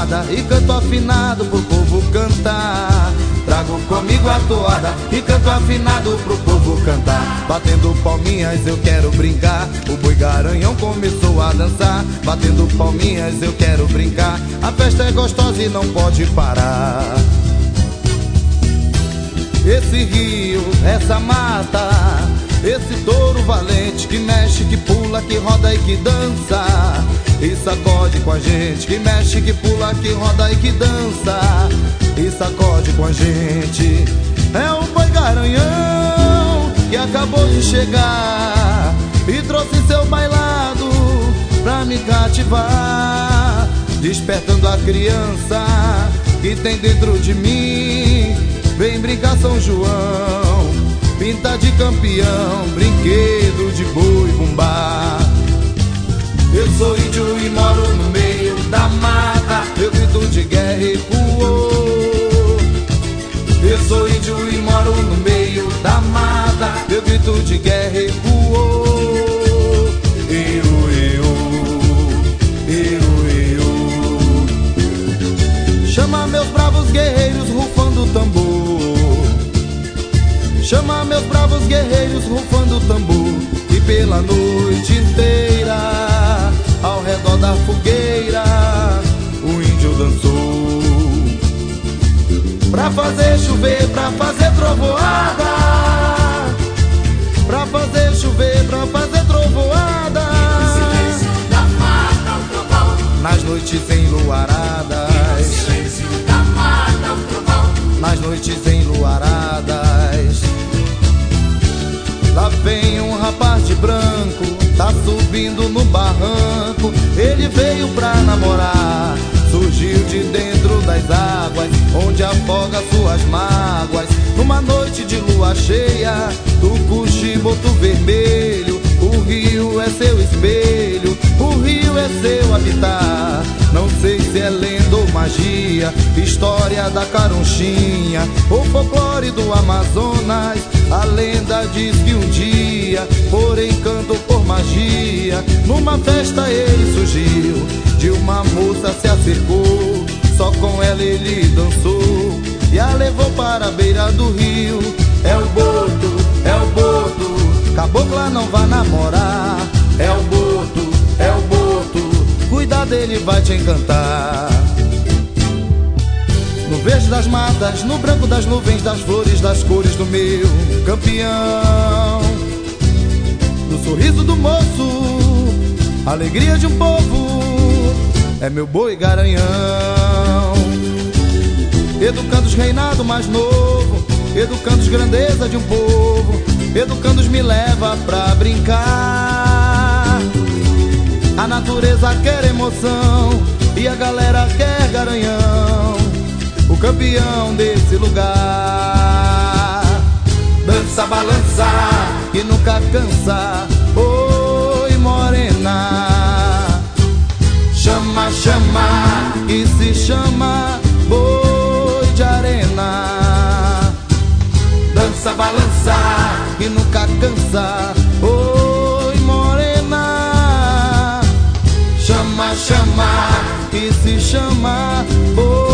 toada e canto afinado pro povo cantar. Trago comigo a toada e canto afinado pro povo cantar. Batendo palminhas eu quero brincar. O boi garanhão começou a dançar. Batendo palminhas eu quero brincar. A festa é gostosa e não pode parar. Esse rio, essa mata, esse touro valente que mexe, que pula, que roda e que dança. E sacode com a gente, que mexe, que pula, que roda e que dança. E sacode com a gente. É o boi garanhão que acabou de chegar e trouxe seu bailado pra me cativar, despertando a criança que tem dentro de mim Vem brincar São João, pinta de campeão, brinquedo de boi bumbá. Eu sou índio e moro no meio da mata, eu grito de guerra e recuou. Eu sou índio e moro no meio da mata, eu grito de guerra e Chama meus bravos guerreiros rufando o tambor. E pela noite inteira Ao redor da fogueira O índio dançou. Pra fazer chover, pra fazer trovoada. Pra fazer chover, pra fazer trovoada. Nas noites enluaradas. Nas noites enluaradas Lá vem um rapaz de branco, tá subindo no barranco. Ele veio pra namorar, surgiu de dentro das águas, onde afoga suas mágoas. Numa noite de lua cheia, do cuchiboto vermelho, o rio é seu espelho, o rio é seu habitat. Não sei se é lenda ou magia, história da caronchinha, ou folclore do Amazonas. A lenda diz que um dia, por encanto por magia, numa festa ele surgiu. De uma moça se acercou, só com ela ele dançou e a levou para a beira do rio. É o boto, é o boto, cabocla não vai namorar. É o boto, é o boto, cuida dele vai te encantar. Verde das matas, no branco das nuvens, das flores, das cores do meu campeão. No sorriso do moço, alegria de um povo, é meu boi garanhão. Educando os reinado mais novo, educando os grandeza de um povo, educando os me leva pra brincar. A natureza quer emoção e a galera quer garanhão campeão desse lugar. Dança, balança, que nunca cansa. Oi, morena. Chama, chama, que se chama boi de arena. Dança, balança, que nunca cansa. Oi, morena. Chama, chama, que se chama boi